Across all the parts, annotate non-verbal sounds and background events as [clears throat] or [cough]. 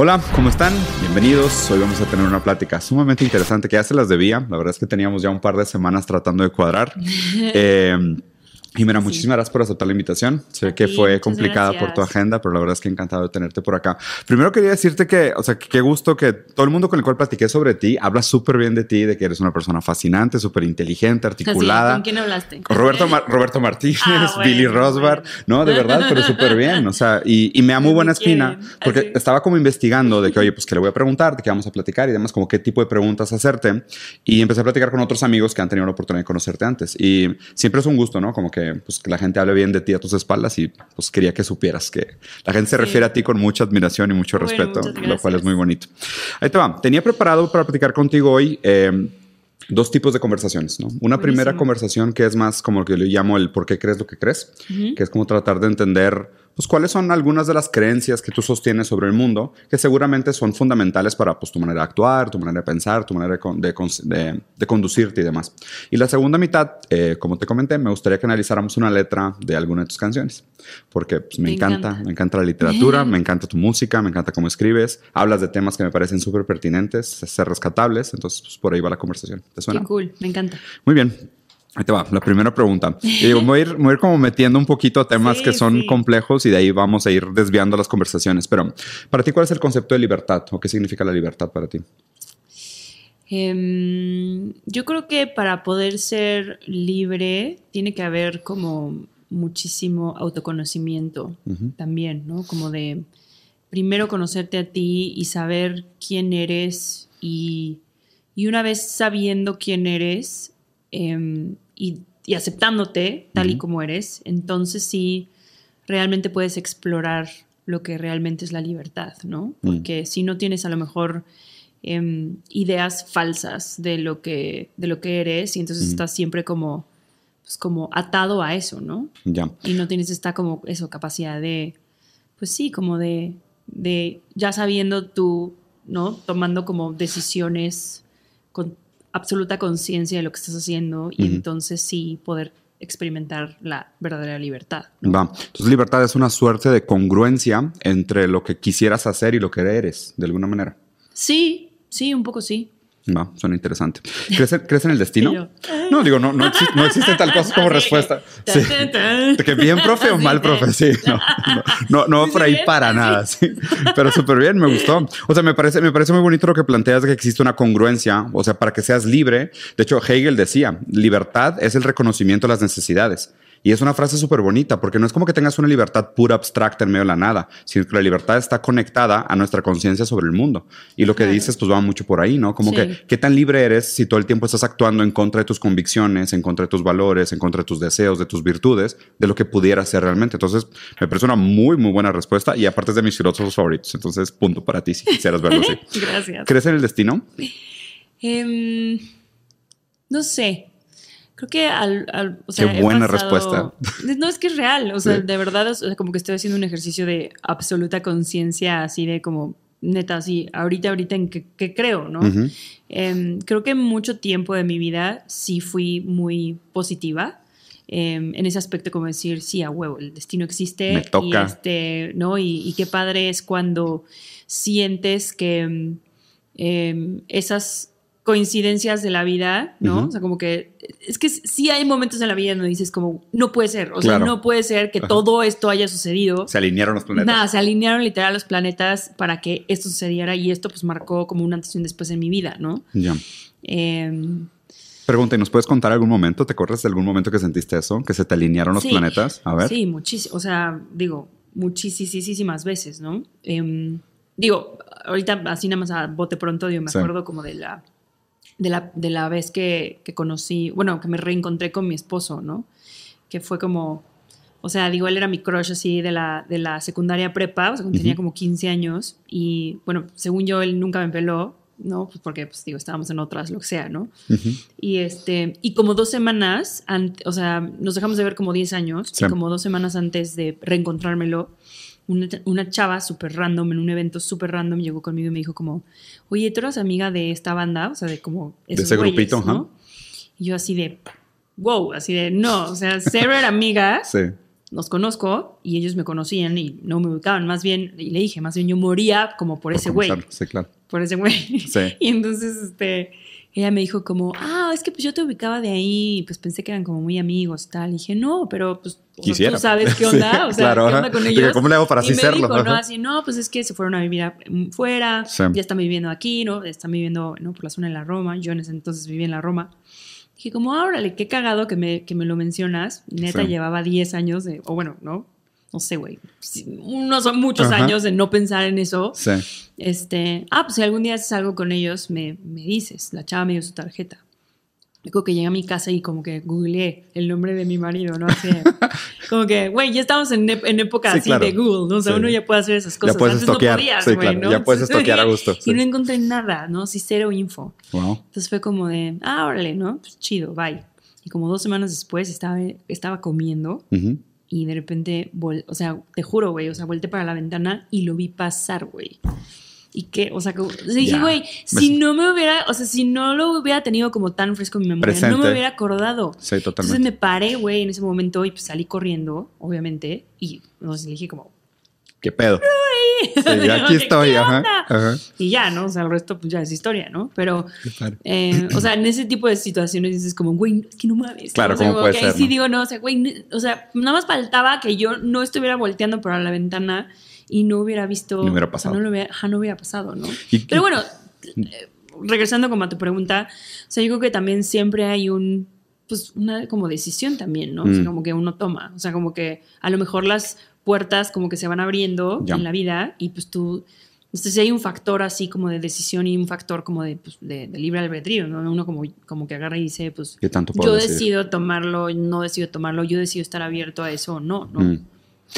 Hola, ¿cómo están? Bienvenidos. Hoy vamos a tener una plática sumamente interesante que ya se las debía. La verdad es que teníamos ya un par de semanas tratando de cuadrar. [laughs] Eh, y mira, muchísimas gracias por aceptar la invitación. Sé que fue complicada por tu agenda, pero la verdad es que encantado de tenerte por acá. Primero quería decirte que, o sea, qué gusto que todo el mundo con el cual platiqué sobre ti habla súper bien de ti, de que eres una persona fascinante, súper inteligente, articulada. ¿Con quién hablaste? Roberto, [laughs] Roberto Martínez, ah, [laughs] Billy Rosbar. No, de verdad, pero súper bien. O sea, y, me da muy buena espina porque estaba como investigando de que, oye, pues que le voy a preguntar, de qué vamos a platicar y demás, como qué tipo de preguntas hacerte. Y empecé a platicar con otros amigos que han tenido la oportunidad de conocerte antes. Y siempre es un gusto, ¿no? Como que, pues, que la gente hable bien de ti a tus espaldas y pues quería que supieras que la gente se refiere a ti con mucha admiración y mucho respeto, lo cual es muy bonito. Ahí te va. Tenía preparado para platicar contigo hoy. Eh, dos tipos de conversaciones, ¿no? Una primera conversación que es más como lo que yo llamo el por qué crees lo que crees, que es como tratar de entender pues cuáles son algunas de las creencias que tú sostienes sobre el mundo, que seguramente son fundamentales para pues, tu manera de actuar, tu manera de pensar, tu manera de, de, conducirte y demás. Y la segunda mitad, eh, como te comenté, me gustaría que analizáramos una letra de alguna de tus canciones, porque pues, me, encanta, me encanta la literatura, [laughs] me encanta tu música, me encanta cómo escribes, hablas de temas que me parecen súper pertinentes, ser rescatables, entonces pues, por ahí va la conversación. ¿Te suena? Qué cool, me encanta. Muy bien. Ahí te va, la primera pregunta. Y voy, a ir, voy a ir como metiendo un poquito a temas que son complejos y de ahí vamos a ir desviando las conversaciones. Pero, para ti, ¿cuál es el concepto de libertad o qué significa la libertad para ti? Em, yo creo que para poder ser libre tiene que haber como muchísimo autoconocimiento también, ¿no? Como de primero conocerte a ti y saber quién eres y, y una vez sabiendo quién eres, eh, y, aceptándote tal y como eres, entonces sí realmente puedes explorar lo que realmente es la libertad, ¿no? Mm. Porque si no tienes a lo mejor em, ideas falsas de lo que, de lo que eres y entonces estás siempre como, pues como atado a eso, ¿no? Ya. Y no tienes esta como eso, capacidad de, pues sí, como de, de ya sabiendo tú, ¿no? Tomando como decisiones con absoluta conciencia de lo que estás haciendo y entonces sí poder experimentar la verdadera libertad. Va. Entonces, libertad es una suerte de congruencia entre lo que quisieras hacer y lo que eres, de alguna manera. Sí, sí, un poco sí. Va, suena interesante. ¿Crees, en el destino? No, digo, no, no, existe, tal cosa como respuesta. Sí. Que bien profe o mal profe, sí. No, no, no, por ahí para nada, sí. Pero súper bien, me gustó. O sea, me parece, me parece muy bonito lo que planteas de que existe una congruencia, o sea, para que seas libre. De hecho, Hegel decía, libertad es el reconocimiento de las necesidades. Y es una frase súper bonita, porque no es como que tengas una libertad pura abstracta en medio de la nada, sino que la libertad está conectada a nuestra conciencia sobre el mundo. Y lo que dices, pues va mucho por ahí, ¿no? Como que, ¿qué tan libre eres si todo el tiempo estás actuando en contra de tus convicciones, en contra de tus valores, en contra de tus deseos, de tus virtudes, de lo que pudiera ser realmente? Entonces, me parece una muy, muy buena respuesta y aparte es de mis filósofos favoritos. Entonces, punto para ti si quisieras verlo así. [laughs] Gracias. ¿Crees en el destino? Em, no sé. Creo que al... o sea, Qué buena respuesta. [laughs] No, es que es real. O sea, de verdad, como que estoy haciendo un ejercicio de absoluta conciencia, así de como, neta, así, ahorita, ahorita en qué creo, ¿no? Em, creo que mucho tiempo de mi vida sí fui muy positiva. Em, en ese aspecto como decir, sí, a huevo, el destino existe. Me toca. Y, este, ¿no? y, qué padre es cuando sientes que em, esas coincidencias de la vida, ¿no? O sea, como que es que sí hay momentos en la vida donde dices como, no puede ser, o sea, no puede ser que todo esto haya sucedido. Se alinearon los planetas. Nada, se alinearon literal los planetas para que esto sucediera y esto pues marcó como una antes y un después en mi vida, ¿no? Ya. Eh, Pregunta, ¿nos puedes contar algún momento? ¿Te acuerdas de algún momento que sentiste eso? ¿Que se te alinearon los planetas? A ver. Sí, muchísimo. O sea, digo, muchísimas veces, ¿no? Em, digo, ahorita así nada más a bote pronto, yo me acuerdo como de la de la, de la vez que, que, conocí, bueno, que me reencontré con mi esposo, ¿no? Que fue como, o sea, digo, él era mi crush así de la, de la secundaria prepa, o sea, cuando tenía como 15 años, y bueno, según yo, él nunca me peló, ¿no? Pues porque, pues digo, estábamos en otras, lo que sea, ¿no? Y este, y como dos semanas, o sea, nos dejamos de ver como 10 años, y como dos semanas antes de reencontrármelo, una, chava súper random, en un evento súper random, llegó conmigo y me dijo como, oye, ¿tú eras amiga de esta banda? O sea, de como... de ese grupito, ¿no? Y yo así de, wow, así de, no, o sea, cero era amiga. [laughs] sí. los conozco y ellos me conocían y no me ubicaban. Más bien, y le dije, más bien yo moría como por, ese güey. Sí, claro. Por ese güey. Sí. [laughs] Y entonces, este, ella me dijo como, ah, es que pues yo te ubicaba de ahí, pues pensé que eran como muy amigos y tal. Y dije, no, pero pues tú sabes qué [laughs] onda, o sea, ¿qué onda con ellos? ¿Cómo le hago para así serlo? Dijo, no, así, no, pues es que se fueron a vivir fuera, ya están viviendo aquí, ¿no? Están viviendo, ¿no? Por la zona de la Roma. Yo en ese entonces vivía en la Roma. Dije, como, órale, qué cagado que me, que me lo mencionas. Neta, llevaba 10 años de, o bueno, ¿no? No sé, güey. Unos son muchos años de no pensar en eso. Sí. Este, ah, pues si algún día haces algo con ellos, me, me dices. La chava me dio su tarjeta. Digo que llegué a mi casa y como que googleé el nombre de mi marido, ¿no? Así, [laughs] como que, güey, ya estamos en, en época así de Google, ¿no? O sea, uno ya puede hacer esas cosas. Ya puedes Antes no podías, sí, claro. ¿no? Ya puedes [laughs] estoquear a gusto. Y no encontré nada, ¿no? Sí, cero info. Wow. Entonces fue como de, ah, órale, ¿no? Pues chido, bye. Y como dos semanas después estaba, estaba comiendo y de repente, o sea, te juro, güey, o sea, volteé para la ventana y lo vi pasar, güey. Y que, o sea, que, dije, güey, si no me hubiera, o sea, si no lo hubiera tenido como tan fresco en mi memoria, no me hubiera acordado. Sí, totalmente. Entonces me paré, güey, en ese momento y pues salí corriendo, obviamente, y no sé, le dije como, ¿qué pedo? Sí, [laughs] aquí estoy, ajá, Y ya, ¿no? O sea, el resto pues ya es historia, ¿no? Pero, eh, o sea, en ese tipo de situaciones dices como, güey, es que no mames. Claro, ¿cómo puede ser, sí digo, no, o sea, güey, o sea, nada más faltaba que yo no estuviera volteando por la ventana y no hubiera visto. No hubiera pasado. O sea, no, hubiera, no hubiera pasado, ¿no? Pero bueno, eh, regresando como a tu pregunta, o sea, yo creo que también siempre hay un. Pues una como decisión también, ¿no? O sea, mm. como que uno toma. O sea, como que a lo mejor las puertas como que se van abriendo en la vida y pues tú. Entonces, si hay un factor así como de decisión y un factor como de, pues, de, libre albedrío, ¿no? Uno como, como que agarra y dice, pues, yo decido tomarlo, no decido tomarlo, yo decido estar abierto a eso o no, ¿no? Mm.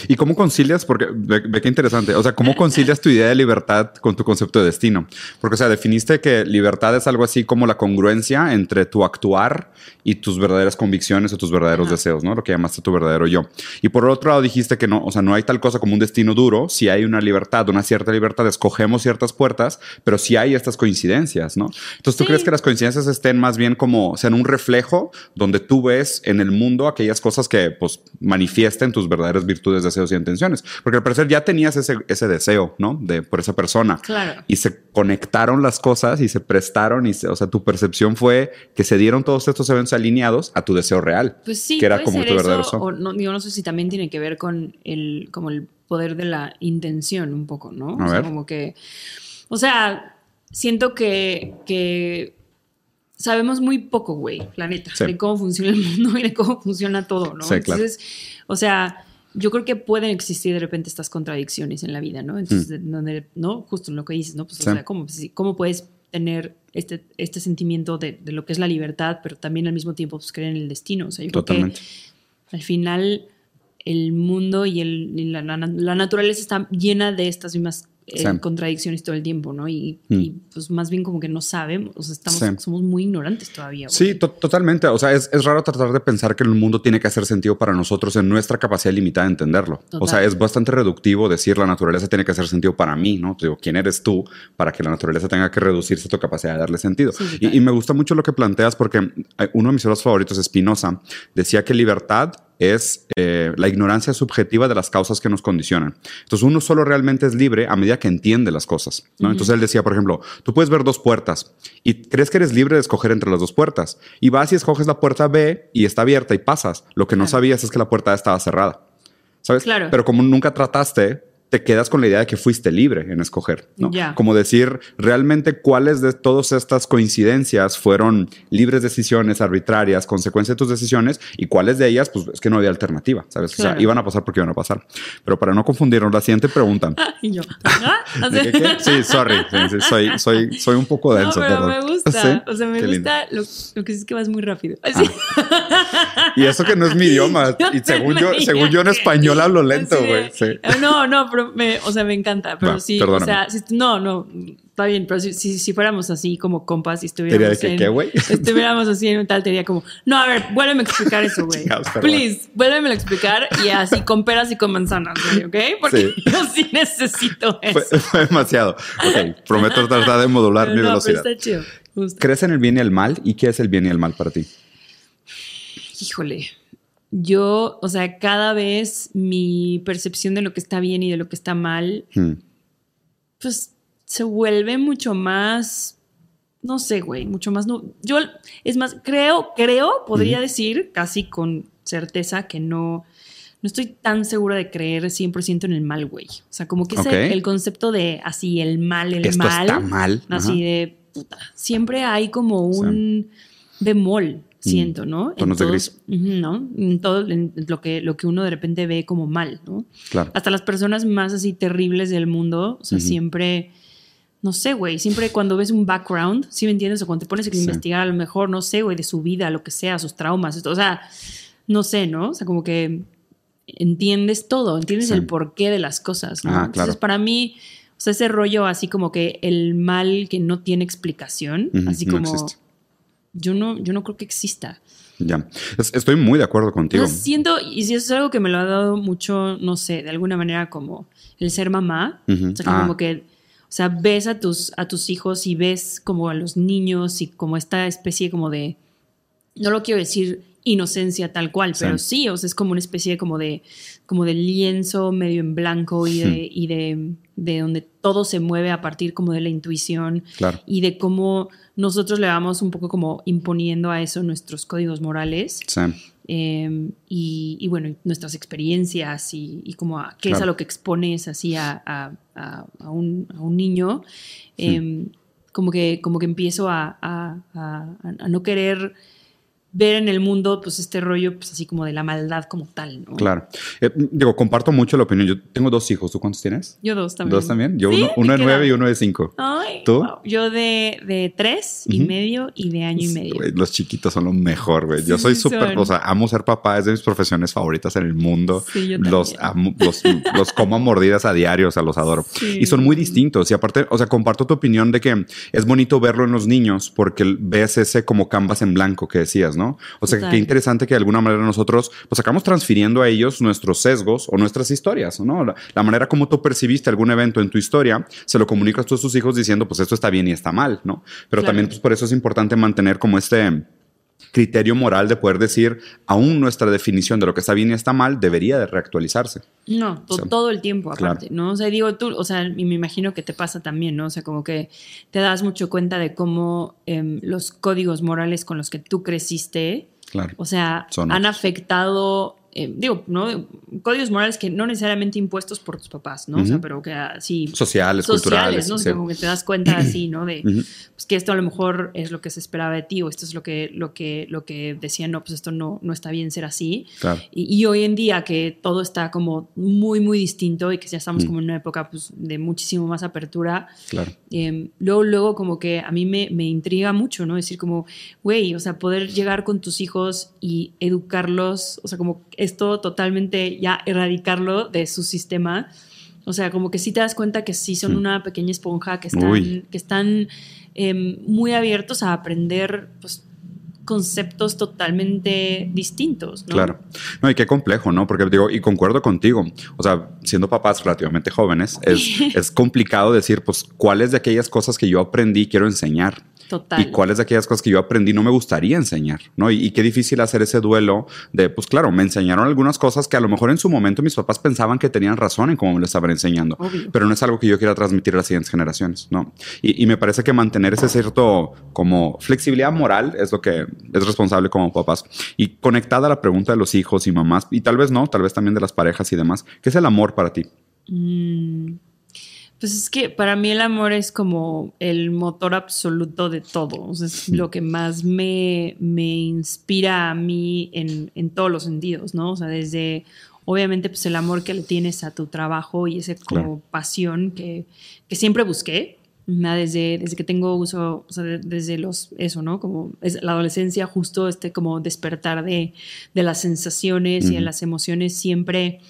¿Y cómo concilias? Porque ve, qué interesante. O sea, ¿cómo concilias tu idea de libertad con tu concepto de destino? Porque, o sea, definiste que libertad es algo así como la congruencia entre tu actuar y tus verdaderas convicciones o tus verdaderos deseos, ¿no? Lo que llamaste tu verdadero yo. Y por otro lado dijiste que no, o sea, no hay tal cosa como un destino duro. Si hay una libertad, una cierta libertad, escogemos ciertas puertas, pero si hay estas coincidencias, ¿no? Entonces, ¿tú crees que las coincidencias estén más bien como, sean un reflejo donde tú ves en el mundo aquellas cosas que, pues, manifiesten tus verdaderas virtudes deseos y intenciones. Porque al parecer ya tenías ese, ese deseo, ¿no? De por esa persona. Claro. Y se conectaron las cosas y se prestaron y, o sea, tu percepción fue que se dieron todos estos eventos alineados a tu deseo real. Pues sí, que era como tu verdadero O no, yo no sé si también tiene que ver con el, como el poder de la intención un poco, ¿no? o sea, como que, o sea, siento que, que sabemos muy poco, güey, la neta, de cómo funciona el mundo [laughs] y de cómo funciona todo, ¿no? Sí, Entonces, o sea, yo creo que pueden existir de repente estas contradicciones en la vida, ¿no? Entonces, mm. donde, ¿no? Justo en lo que dices, ¿no? Pues, o sea, ¿cómo, ¿cómo, puedes tener este, este sentimiento de, de, lo que es la libertad, pero también al mismo tiempo pues, creer en el destino? O sea, yo Totalmente. creo que al final el mundo y, el, la, la, naturaleza está llena de estas mismas contradicciones todo el tiempo, ¿no? Y, mm. pues más bien como que no sabemos, o sea, estamos, somos muy ignorantes todavía. Sí, totalmente. O sea, es, raro tratar de pensar que el mundo tiene que hacer sentido para nosotros en nuestra capacidad limitada de entenderlo. O sea, es bastante reductivo decir la naturaleza tiene que hacer sentido para mí, ¿no? Te digo, ¿quién eres tú para que la naturaleza tenga que reducirse a tu capacidad de darle sentido? y, y, me gusta mucho lo que planteas porque uno de mis libros favoritos, Spinoza, decía que libertad es eh, la ignorancia subjetiva de las causas que nos condicionan. Entonces uno solo realmente es libre a medida que entiende las cosas. ¿no? Entonces él decía, por ejemplo, tú puedes ver dos puertas y crees que eres libre de escoger entre las dos puertas. Y vas y escoges la puerta B y está abierta y pasas. Lo que no sabías es que la puerta A estaba cerrada. ¿Sabes? Claro. Pero como nunca trataste, te quedas con la idea de que fuiste libre en escoger, ¿no? Como decir, realmente cuáles de todas estas coincidencias fueron libres decisiones arbitrarias, consecuencia de tus decisiones, y cuáles de ellas, pues es que no había alternativa, ¿sabes? O sea, iban a pasar porque iban a pasar. Pero para no confundirnos, la siguiente pregunta. [laughs] y yo, ¿Ah? Sí, sorry, soy, soy, soy un poco denso. No, pero me gusta, [laughs] o sea, me gusta lo, que es que vas muy rápido. Ah. Y eso que no es mi idioma, [laughs] y según yo, según yo en español hablo lento, güey. No, no, pero me, o sea, me encanta, pero sí, o sea, no, no, está bien, pero si, si, fuéramos así como compas y estuviéramos en, ¿qué, güey? [laughs] estuviéramos así en tal, te diría como, no, a ver, vuélveme a explicar eso, güey. [laughs] Please, vuélveme a explicar y así con peras y con manzanas, ¿ok? Porque [laughs] yo sí necesito eso. Fue, demasiado. Ok, prometo tratar de modular mi velocidad. Está chido. ¿Crees en el bien y el mal? ¿Y qué es el bien y el mal para ti? Híjole. Yo, o sea, cada vez mi percepción de lo que está bien y de lo que está mal, Hmm. pues se vuelve mucho más, no sé, güey, mucho más, no, yo, es más, creo, creo, podría decir casi con certeza que no, no estoy tan segura de creer 100% en el mal, güey. O sea, como que ese- el concepto de así, el mal, el Esto mal. está mal. Así Ajá. de, puta, siempre hay como un bemol, siento, ¿no? Mm. Tonos de todos- Ujú, ¿no? En todo en lo que, lo que uno de repente ve como mal, ¿no? Claro. Hasta las personas más así terribles del mundo, o sea, siempre, no sé, güey, siempre cuando ves un background, ¿sí me entiendes? O cuando te pones a Sí. investigar a lo mejor, no sé, güey, de su vida, lo que sea, sus traumas, esto, o sea, no sé, ¿no? O sea, como que entiendes todo, entiendes Sí. el porqué de las cosas, ¿no? Ah, Entonces, claro. para mí, o sea, ese rollo así como que el mal que no tiene explicación, así como... Yo no, yo no creo que exista. Ya. Es- estoy muy de acuerdo contigo. Siento, y si eso es algo que me lo ha dado mucho, no sé, de alguna manera como el ser mamá. O sea, que Ah. como que, o sea, ves a tus, a tus hijos y ves como a los niños y como esta especie como de, no lo quiero decir inocencia tal cual, Sí. pero sí, o sea, es como una especie como de, como de lienzo medio en blanco y de, y de, de donde todo se mueve a partir como de la intuición Claro. y de cómo nosotros le vamos un poco como imponiendo a eso nuestros códigos morales Sí. eh, y, y bueno, nuestras experiencias y, y como a, qué es a lo que expones así a, a- a- un, a un niño, eh, como, que, como que empiezo a no querer ver en el mundo pues este rollo pues así como de la maldad como tal, ¿no? Claro. Eh, digo, comparto mucho la opinión. Yo tengo dos hijos. ¿Tú cuántos tienes? Yo dos también. ¿Dos también? Yo ¿Sí? uno, uno ¿De nueve y uno de cinco. Ay, ¿Tú? wow. Yo de, de tres y medio y de año y medio. Los chiquitos son lo mejor, güey. Yo Sí, soy sí súper, son. o sea, amo ser papá, es de mis profesiones favoritas en el mundo. Sí, yo los, amo- los, los como a mordidas a diario, o sea, los adoro. Sí. Y son muy distintos. Y aparte, o sea, comparto tu opinión de que es bonito verlo en los niños porque ves ese como canvas en blanco que decías, ¿no? O sea, Total. qué interesante que de alguna manera nosotros, pues acabamos transfiriendo a ellos nuestros sesgos o nuestras historias, ¿no? La, la manera como tú percibiste algún evento en tu historia, se lo comunicas tú a tus hijos diciendo, pues esto está bien y está mal, ¿no? Pero Claro. también, pues por eso es importante mantener como este criterio moral de poder decir, aún nuestra definición de lo que está bien y está mal debería de reactualizarse. No, to- O sea, todo el tiempo claro. aparte, ¿no? O sea, digo tú, o sea, y me imagino que te pasa también, ¿no? O sea, como que te das mucho cuenta de cómo em, los códigos morales con los que tú creciste, Claro. o sea, Son han otros. afectado, eh, digo, ¿no? Códigos morales que no necesariamente impuestos por tus papás, ¿no? O sea, pero que así... Sociales, culturales. ¿no? O sea, como que te das cuenta así, [clears throat] ¿no? De pues que esto a lo mejor es lo que se esperaba de ti o esto es lo que, lo que, lo que decían, no, pues esto no, no está bien ser así. Claro. Y, y hoy en día que todo está como muy, muy distinto y que ya estamos como en una época pues, de muchísimo más apertura, Claro. eh, luego, luego como que a mí me, me intriga mucho, ¿no? Decir como, güey, o sea, poder llegar con tus hijos y educarlos, o sea, como esto totalmente ya erradicarlo de su sistema. O sea, como que sí te das cuenta que sí son Mm. una pequeña esponja, que están, Uy. que están eh, muy abiertos a aprender pues, conceptos totalmente distintos, ¿no? Claro. No, y qué complejo, ¿no? Porque digo, y concuerdo contigo. O sea, siendo papás relativamente jóvenes, es, [laughs] es complicado decir, pues, cuáles de aquellas cosas que yo aprendí quiero enseñar. Total. Y cuáles de aquellas cosas que yo aprendí no me gustaría enseñar, ¿no? Y, y qué difícil hacer ese duelo de, pues claro, me enseñaron algunas cosas que a lo mejor en su momento mis papás pensaban que tenían razón en cómo me lo estaban enseñando, Obvio. pero no es algo que yo quiera transmitir a las siguientes generaciones, ¿no? Y, y me parece que mantener ese cierto como flexibilidad moral es lo que es responsable como papás. Y conectada a la pregunta de los hijos y mamás, y tal vez no, tal vez también de las parejas y demás, ¿qué es el amor para ti? Mm, Pues es que para mí el amor es como el motor absoluto de todo. O sea, es lo que más me, me inspira a mí en, en todos los sentidos, ¿no? O sea, desde obviamente pues el amor que le tienes a tu trabajo y como Claro. pasión que, que siempre busqué. Desde, desde que tengo uso, o sea, de- desde los, eso, ¿no? Como es la adolescencia, justo este como despertar de, de las sensaciones y de las emociones, siempre,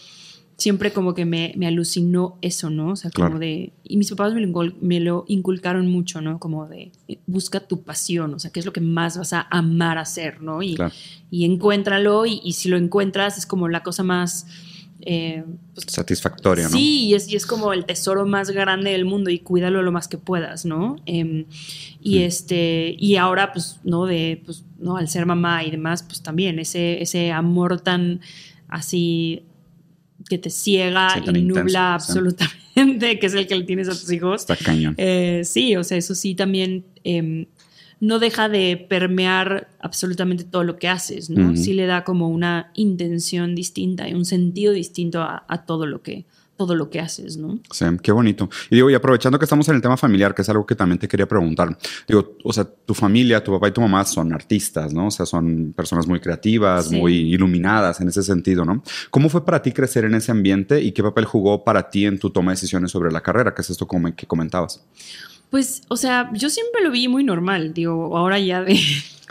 siempre como que me, me alucinó eso, ¿no? O sea, como Claro. de... Y mis papás me lo, me lo inculcaron mucho, ¿no? Como de, busca tu pasión, o sea, qué es lo que más vas a amar hacer, ¿no? Y, Claro. y encuéntralo y, y si lo encuentras es como la cosa más Eh, pues, Satisfactoria, ¿no? Sí, y es, y es, como el tesoro más grande del mundo y cuídalo lo más que puedas, ¿no? Em, y este, y ahora, pues, ¿no? De, pues, ¿no? Al ser mamá y demás, pues también ese, ese amor tan así que te ciega y nubla absolutamente, [laughs] que es el que le tienes a tus hijos. Está cañón. Eh, sí, o sea, eso sí también em, no deja de permear absolutamente todo lo que haces, ¿no? Sí le da como una intención distinta y un sentido distinto a, todo lo que todo lo que haces, ¿no? Sí, qué bonito. Y digo, y aprovechando que estamos en el tema familiar, que es algo que también te quería preguntar, digo, o sea, tu familia, tu papá y tu mamá son artistas, ¿no? O sea, son personas muy creativas, muy iluminadas en ese sentido, ¿no? ¿Cómo fue para ti crecer en ese ambiente y qué papel jugó para ti en tu toma de decisiones sobre la carrera, que es esto como que comentabas? Pues, o sea, yo siempre lo vi muy normal, digo, ahora ya de,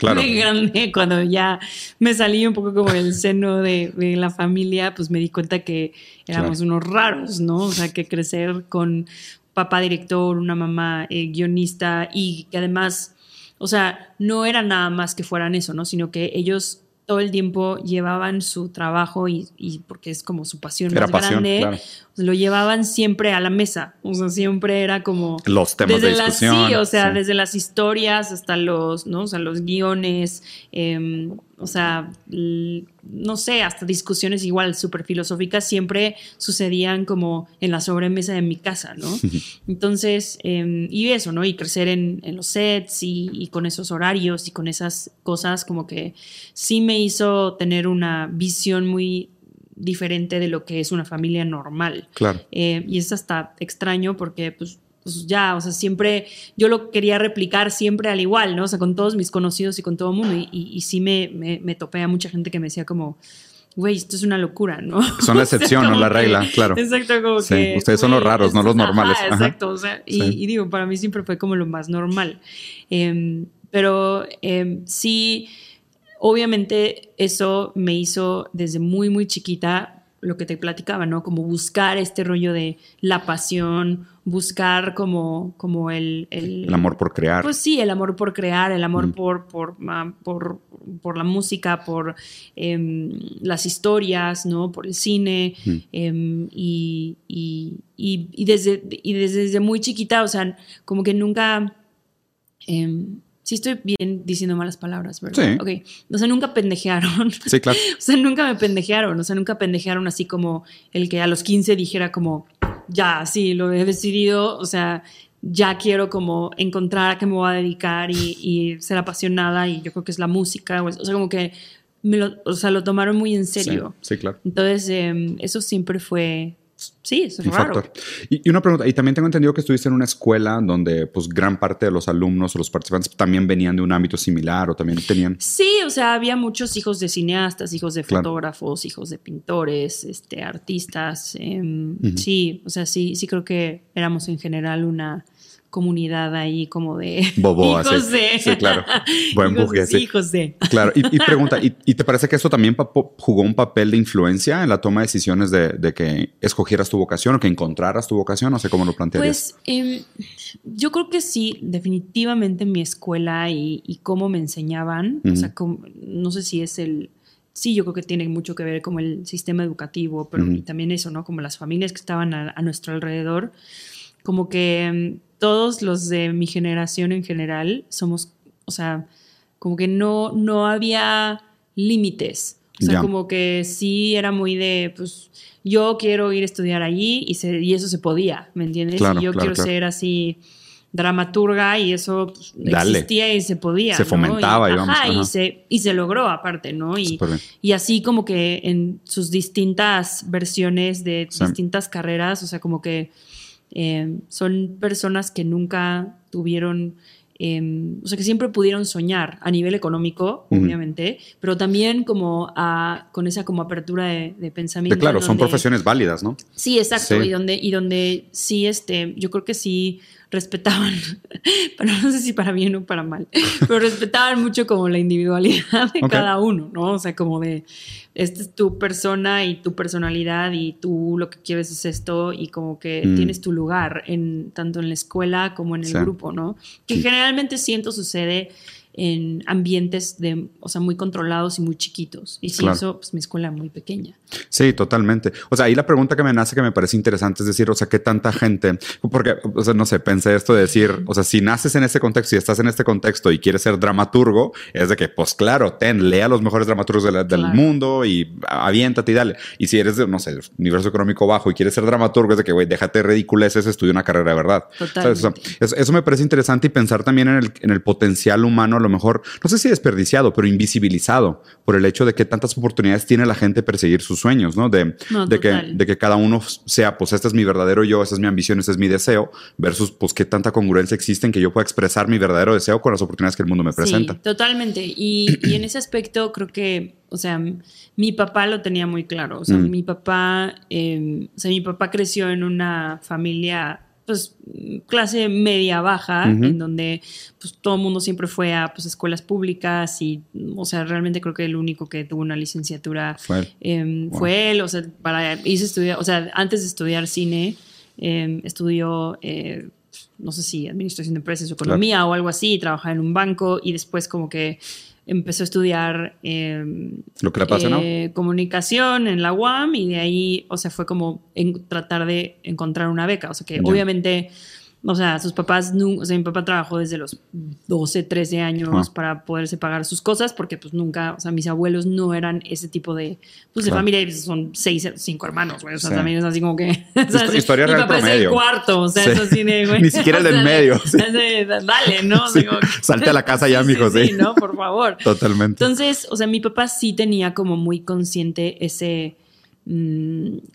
[laughs] grande, cuando ya me salí un poco como del seno de, la familia, pues me di cuenta que éramos unos raros, ¿no? O sea, que crecer con papá director, una mamá eh, guionista y que además, o sea, no era nada más que fueran eso, ¿no? Sino que ellos todo el tiempo llevaban su trabajo y, porque es como su pasión más grande, lo llevaban siempre a la mesa. O sea, siempre era como. Los temas de discusión. sí, o sea, desde las historias hasta los, ¿no? O sea, los guiones, em, o sea, no sé, hasta discusiones igual súper filosóficas siempre sucedían como en la sobremesa de mi casa, ¿no? [laughs] Entonces, em, y eso, ¿no? Y crecer en, los sets y, y, con esos horarios y con esas cosas, como que sí me hizo tener una visión muy diferente de lo que es una familia normal. Claro. Eh, y es hasta extraño porque, pues, pues, ya, o sea, siempre yo lo quería replicar siempre al igual, ¿no? O sea, con todos mis conocidos y con todo el mundo. Y, y, sí me, me, topé a mucha gente que me decía como, güey, esto es una locura, ¿no? Son la [laughs] excepción, no la regla, claro. Exacto, como que. Ustedes son los raros, no los normales. exacto, o sea, y, digo, para mí siempre fue como lo más normal. Em, pero em, sí Obviamente eso me hizo desde muy, muy chiquita lo que te platicaba, ¿no? Como buscar este rollo de la pasión, buscar como, como el, el, amor por crear. Pues sí, el amor por crear, el amor por, por, por, por, la música, por em, las historias, ¿no? Por el cine. Em, y, y, y, desde, y desde, muy chiquita, o sea, como que nunca... Em, Sí estoy bien diciendo malas palabras, ¿verdad? Sí. Ok. O sea, nunca pendejearon. Sí, claro. [laughs] o sea, nunca me pendejearon. O sea, nunca pendejearon así como el que a los 15 dijera como, ya, sí, lo he decidido. O sea, ya quiero como encontrar a qué me voy a dedicar y, ser apasionada. Y yo creo que es la música. O sea, como que me lo, o sea, lo tomaron muy en serio. Sí, claro. Entonces, em, eso siempre fue Sí, es raro. Y, una pregunta, y también tengo entendido que estuviste en una escuela donde pues gran parte de los alumnos o los participantes también venían de un ámbito similar o también tenían... Sí, o sea, había muchos hijos de cineastas, hijos de fotógrafos, hijos de pintores, este, artistas. Em, sí, o sea, sí, sí creo que éramos en general una comunidad ahí como de Bobo, hijos de sí, claro. [laughs] Buen hijos, hijos de claro y, pregunta ¿y, te parece que eso también jugó un papel de influencia en la toma de decisiones de, que escogieras tu vocación o que encontraras tu vocación no sé cómo lo plantearías. Pues em, yo creo que sí definitivamente mi escuela y, cómo me enseñaban o sea no sé si es el sí, yo creo que tiene mucho que ver como el sistema educativo, pero también eso, ¿no? Como las familias que estaban a, a nuestro alrededor, como que em, todos los de mi generación en general somos, o sea, como que no, no había límites. O sea, como que sí era muy de, pues, yo quiero ir a estudiar allí y, y eso se podía, ¿me entiendes? y yo quiero ser así dramaturga y eso pues, existía y se podía. Se fomentaba, y, Y, se, y se logró aparte, ¿no? Y, y, así como que en sus distintas versiones de distintas carreras, o sea, como que eh, son personas que nunca tuvieron, em, o sea, que siempre pudieron soñar a nivel económico, obviamente, pero también como con esa como apertura de, pensamiento. claro, son profesiones válidas, ¿no? Sí, exacto, Y, donde, y donde sí, este, yo creo que sí respetaban, [laughs] pero no sé si para bien o para mal, [laughs] pero respetaban mucho como la individualidad de cada uno, ¿no? O sea, como de, esta es tu persona y tu personalidad y tú lo que quieres es esto y como que mm. tienes tu lugar en tanto en la escuela como en el grupo, ¿no? Que generalmente siento sucede en ambientes de, o sea, muy controlados y muy chiquitos. Y si eso, pues mi escuela muy pequeña. Sí, totalmente. O sea, ahí la pregunta que me nace que me parece interesante es decir, o sea, ¿qué tanta gente? Porque, o sea, no sé, pensé esto de decir, o sea, si naces en este contexto y estás en este contexto y quieres ser dramaturgo, es de que, pues claro, ten, lea los mejores dramaturgos del mundo y aviéntate y dale. Y si eres de, no sé, universo económico bajo y quieres ser dramaturgo, es de que, güey, déjate ridiculeces, estudia una carrera de verdad. eso, me parece interesante y pensar también en el, en el potencial humano, a lo mejor, no sé si desperdiciado, pero invisibilizado por el hecho de que tantas oportunidades tiene la gente perseguir sus sueños, ¿no? De, de, que, de que cada uno sea, pues este es mi verdadero yo, esa es mi ambición, ese es mi deseo, versus pues qué tanta congruencia existe en que yo pueda expresar mi verdadero deseo con las oportunidades que el mundo me presenta. Sí, totalmente. Y, y en ese aspecto creo que, o sea, mi papá lo tenía muy claro. O sea, mm. mi papá, em, o sea, mi papá creció en una familia pues clase media baja, en donde pues todo el mundo siempre fue a pues escuelas públicas y, o sea, realmente creo que el único que tuvo una licenciatura fue, em, él, o sea, para, hice estudiar, o sea, antes de estudiar cine, em, estudió, eh, no sé si administración de empresas o economía o algo así, trabajaba en un banco y después como que empezó a estudiar em, lo que le eh, comunicación en la UAM y de ahí, o sea, fue como en tratar de encontrar una beca. O sea, que obviamente o sea, sus papás, o sea, mi papá trabajó desde los 12, 13 años para poderse pagar sus cosas, porque pues nunca, o sea, mis abuelos no eran ese tipo de, pues de familia, son seis, cinco hermanos, güey, o sea, también es así como que... [laughs] O sea, historia mi papá promedio. es el cuarto, o sea, eso sí [laughs] güey. Ni [laughs] siquiera el del medio. Dale, ¿no? Salte a la casa ya, mijo, sí. Sí, ¿no? Por favor. Totalmente. Entonces, o sea, mi papá sí tenía como muy consciente ese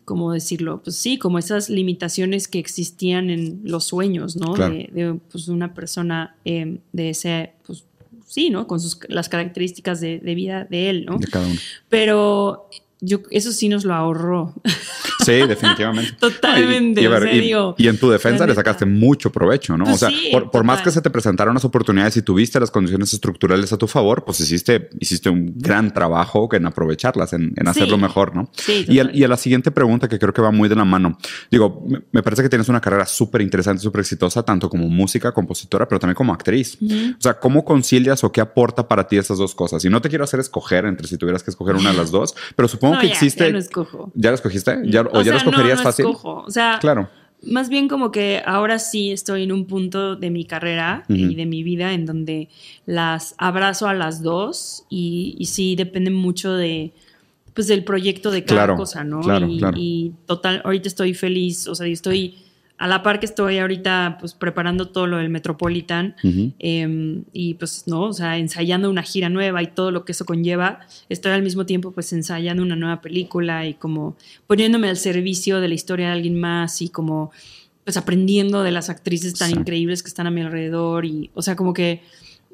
¿cómo decirlo? Pues sí, como esas limitaciones que existían en los sueños, ¿no? De, pues, una persona em, de ese, pues sí, ¿no? Con sus, las características de, de, vida de él, ¿no? De cada uno. Pero yo, eso sí nos lo ahorró. Sí, definitivamente. [laughs] Totalmente. y, en tu defensa le sacaste mucho provecho, ¿no? Pues o sea, por, más que se te presentaron las oportunidades y tuviste las condiciones estructurales a tu favor, pues hiciste, hiciste un gran trabajo en aprovecharlas, en, hacerlo mejor, ¿no? Sí, y, a la siguiente pregunta que creo que va muy de la mano. Digo, me, parece que tienes una carrera súper interesante, súper exitosa, tanto como música, compositora, pero también como actriz. O sea, ¿cómo concilias o qué aporta para ti esas dos cosas? Y no te quiero hacer escoger entre si tuvieras que escoger una de las dos, pero supongo que existe. Ya lo escojo. ¿Ya lo escogiste? ¿Ya, ¿O, ya lo escogerías fácil? O sea, claro. Más bien como que ahora sí estoy en un punto de mi carrera y de mi vida en donde las abrazo a las dos y, y sí depende mucho de pues del proyecto de cada cosa, ¿no? Claro, y, claro. y total, ahorita estoy feliz, o sea, estoy a la par que estoy ahorita pues preparando todo lo del Metropolitan em, y pues no, o sea, ensayando una gira nueva y todo lo que eso conlleva, estoy al mismo tiempo pues ensayando una nueva película y como poniéndome al servicio de la historia de alguien más y como pues aprendiendo de las actrices tan increíbles que están a mi alrededor y o sea, como que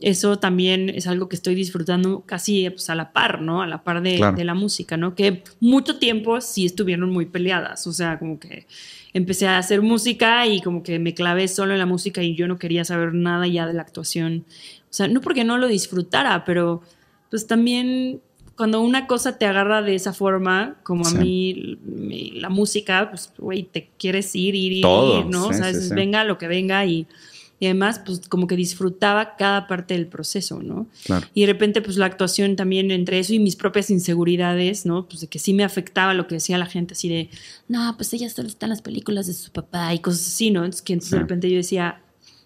eso también es algo que estoy disfrutando casi pues, a la par, ¿no? A la par de, de la música, ¿no? Que mucho tiempo sí estuvieron muy peleadas, o sea, como que empecé a hacer música y como que me clavé solo en la música y yo no quería saber nada ya de la actuación. O sea, no porque no lo disfrutara, pero pues también cuando una cosa te agarra de esa forma, como a mí la música, pues, güey, te quieres ir, ir, ir, ¿no? o sea, venga lo que venga y y además pues como que disfrutaba cada parte del proceso, ¿no? Claro. Y de repente pues la actuación también entre eso y mis propias inseguridades, ¿no? Pues de que sí me afectaba lo que decía la gente así de, no, pues ella solo está en las películas de su papá y cosas así, ¿no? Entonces que entonces de repente yo decía,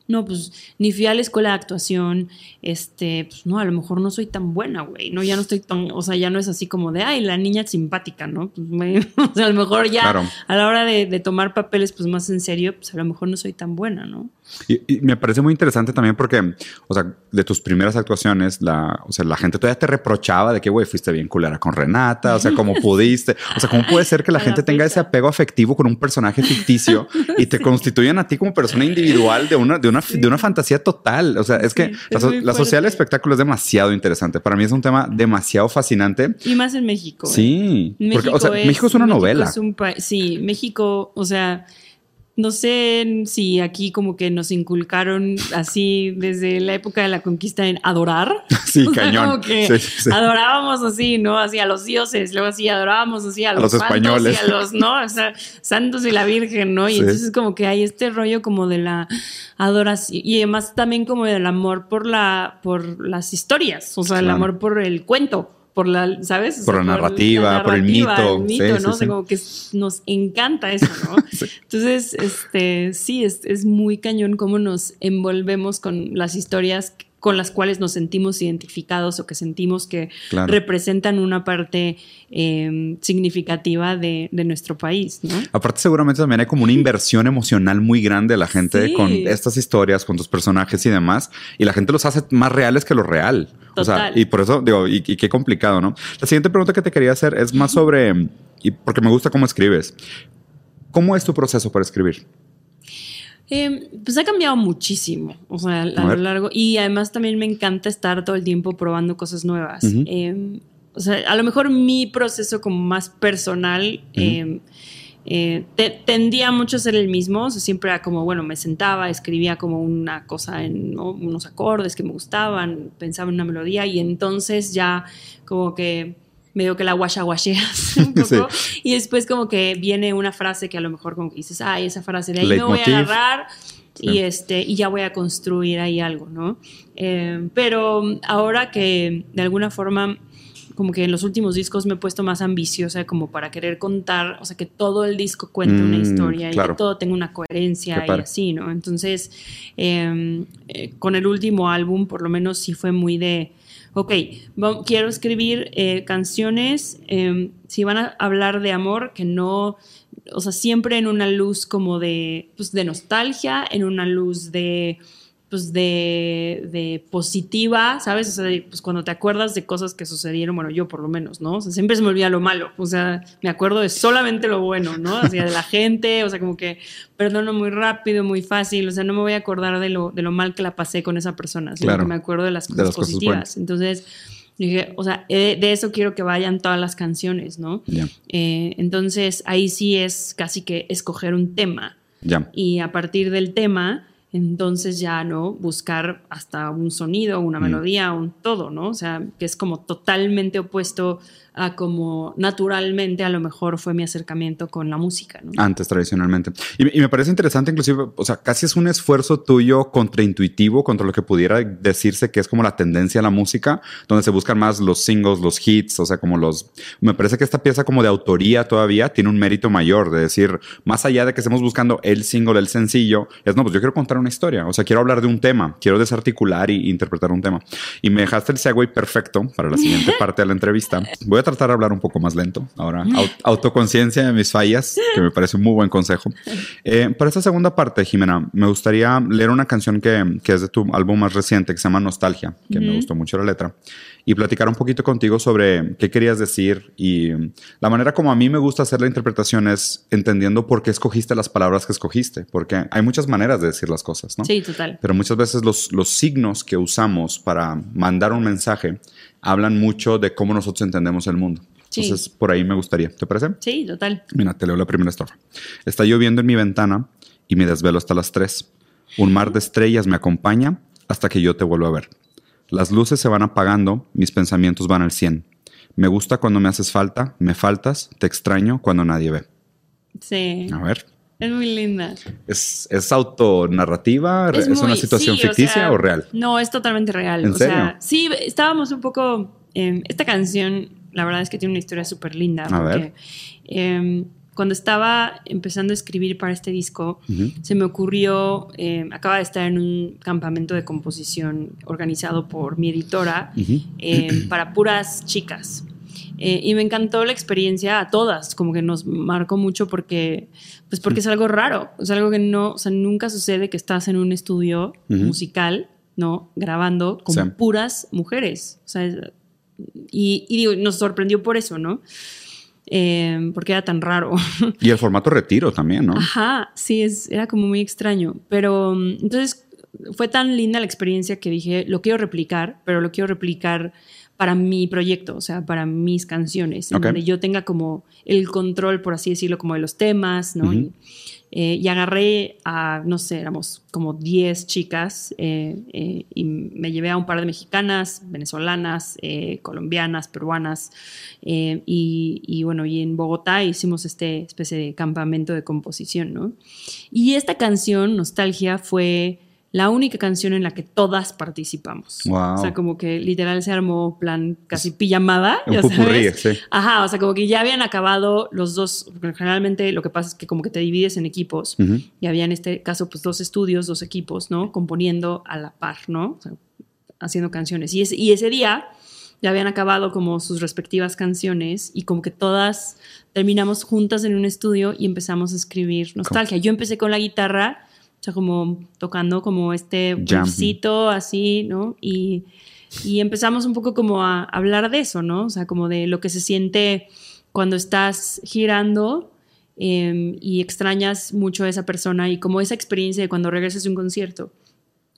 no, pues ni fui a la escuela de actuación, este, pues no, a lo mejor no soy tan buena, güey, no, ya no estoy tan, o sea, ya no es así como de, ay, la niña simpática, ¿no? Pues, [laughs] o sea, a lo mejor ya a la hora de, de, tomar papeles, pues más en serio, pues a lo mejor no soy tan buena, ¿no? Y, me parece muy interesante también porque, o sea, de tus primeras actuaciones, la, o sea, la gente todavía te reprochaba de que, güey, fuiste bien culera con Renata, o sea, cómo [laughs] pudiste, o sea, cómo puede ser que la gente tenga ese apego afectivo con un personaje ficticio y te [laughs] constituyan a ti como persona individual de una, de una, de una fantasía total. O sea, es que la, sociedad del espectáculo es demasiado interesante. Para mí es un tema demasiado fascinante. Y más en México. Sí, porque, o sea, México es una novela. sí, México, o sea no sé si aquí como que nos inculcaron así desde la época de la conquista en adorar. [laughs] Sí, cañón. Como que adorábamos así, ¿no? Así a los dioses, luego así adorábamos así a los, españoles. Y a los, ¿no? O sea, santos y la Virgen, ¿no? Y entonces como que hay este rollo como de la adoración y además también como del amor por la por las historias, o sea, el amor por el cuento por la, ¿sabes? por, la narrativa, por, el mito. El mito, ¿no? o sea, como que nos encanta eso, ¿no? [laughs] Entonces, este, sí, es, es muy cañón cómo nos envolvemos con las historias con las cuales nos sentimos identificados o que sentimos que representan una parte em, significativa de, nuestro país. ¿no? Aparte, seguramente también hay como una inversión emocional muy grande de la gente con estas historias, con tus personajes y demás, y la gente los hace más reales que lo real. O sea, y por eso digo, y, y qué complicado, ¿no? La siguiente pregunta que te quería hacer es más sobre, y porque me gusta cómo escribes. ¿Cómo es tu proceso para escribir? Em, pues ha cambiado muchísimo, o sea, a, lo largo. Y además también me encanta estar todo el tiempo probando cosas nuevas. Em, o sea, a lo mejor mi proceso como más personal em, eh, tendía mucho a ser el mismo. O sea, siempre era como, bueno, me sentaba, escribía como una cosa en unos acordes que me gustaban, pensaba en una melodía y entonces ya como que medio que la guachaguacheas [laughs] un poco. Y después como que viene una frase que a lo mejor como que dices, ay, esa frase de ahí me voy a agarrar y, este, y ya voy a construir ahí algo, ¿no? Eh, pero ahora que de alguna forma como que en los últimos discos me he puesto más ambiciosa como para querer contar, o sea, que todo el disco cuente una mm, historia y que todo tenga una coherencia y así, ¿no? Entonces, em, eh, con el último álbum, por lo menos sí fue muy de, ok, quiero escribir eh, canciones, em, si van a hablar de amor, que no, o sea, siempre en una luz como de, pues, de nostalgia, en una luz de pues de, positiva, ¿sabes? O sea, pues cuando te acuerdas de cosas que sucedieron, bueno, yo por lo menos, ¿no? O sea, siempre se me olvida lo malo, o sea, me acuerdo de solamente lo bueno, ¿no? O sea, de la gente, o sea, como que perdono muy rápido, muy fácil, o sea, no me voy a acordar de lo, de lo mal que la pasé con esa persona, sino que me acuerdo de las cosas positivas. entonces, dije, o sea, eh, de eso quiero que vayan todas las canciones, ¿no? Eh, entonces, ahí sí es casi que escoger un tema. Y a partir del tema entonces ya, ¿no? Buscar hasta un sonido, una mm. melodía, un todo, ¿no? O sea, que es como totalmente opuesto a como naturalmente a lo mejor fue mi acercamiento con la música. ¿no? Antes, tradicionalmente. Y, me parece interesante inclusive, o sea, casi es un esfuerzo tuyo contraintuitivo contra lo que pudiera decirse que es como la tendencia a la música, donde se buscan más los singles, los hits, o sea, como los... Me parece que esta pieza como de autoría todavía tiene un mérito mayor, de decir, más allá de que estemos buscando el single, el sencillo, es, no, pues yo quiero contar una historia, o sea, quiero hablar de un tema, quiero desarticular y interpretar un tema. Y me dejaste el segue perfecto para la siguiente [laughs] parte de la entrevista. Voy a tratar de hablar un poco más lento. Ahora, [laughs] autoconciencia de mis fallas, que me parece un muy buen consejo. Eh, para esta segunda parte, Jimena, me gustaría leer una canción que, que, es de tu álbum más reciente, que se llama Nostalgia, que me gustó mucho la letra, y platicar un poquito contigo sobre qué querías decir y la manera como a mí me gusta hacer la interpretación es entendiendo por qué escogiste las palabras que escogiste, porque hay muchas maneras de decir las cosas, ¿no? Sí, total. Pero muchas veces los, los signos que usamos para mandar un mensaje hablan mucho de cómo nosotros entendemos el mundo. Entonces, por ahí me gustaría. ¿Te parece? Sí, total. Mira, te leo la primera estrofa. Está lloviendo en mi ventana y me desvelo hasta las 3. Un mar de estrellas me acompaña hasta que yo te vuelvo a ver. Las luces se van apagando, mis pensamientos van al 100. Me gusta cuando me haces falta, me faltas, te extraño cuando nadie ve. Sí. A ver. Es muy linda. ¿Es, es autonarrativa? ¿Es, una situación ficticia o, real? No, es totalmente real. ¿En serio? sí, estábamos un poco. esta canción, la verdad es que tiene una historia súper linda. A ver. Em, cuando estaba empezando a escribir para este disco, se me ocurrió, em, acaba de estar en un campamento de composición organizado por mi editora em, para puras chicas. Eh, y me encantó la experiencia a todas, como que nos marcó mucho porque, pues porque es algo raro, es algo que no, o sea, nunca sucede que estás en un estudio musical, ¿no? Grabando con puras mujeres, o sea, y, y, digo, nos sorprendió por eso, ¿no? Eh, porque era tan raro. [laughs] Y el formato retiro también, ¿no? Ajá, sí, es, era como muy extraño, pero entonces fue tan linda la experiencia que dije, lo quiero replicar, pero lo quiero replicar para mi proyecto, o sea, para mis canciones, donde yo tenga como el control, por así decirlo, como de los temas, ¿no? eh, y agarré a, no sé, éramos como 10 chicas eh, eh, y me llevé a un par de mexicanas, venezolanas, colombianas, peruanas y, y, bueno, y en Bogotá hicimos este especie de campamento de composición, ¿no? Y esta canción, Nostalgia, fue la única canción en la que todas participamos. O sea, como que literal se armó plan casi pijamada. Un pupurrí, sí. Ajá, o sea, como que ya habían acabado los dos. Generalmente lo que pasa es que como que te divides en equipos. Y había en este caso, pues dos estudios, dos equipos, ¿no? Componiendo a la par, ¿no? O sea, haciendo canciones. Y, y ese día ya habían acabado como sus respectivas canciones y como que todas terminamos juntas en un estudio y empezamos a escribir nostalgia. Yo empecé con la guitarra sea, como tocando como este bolsito así, ¿no? Y, y, empezamos un poco como a hablar de eso, ¿no? O sea, como de lo que se siente cuando estás girando em, y extrañas mucho a esa persona y como esa experiencia de cuando regresas de un concierto,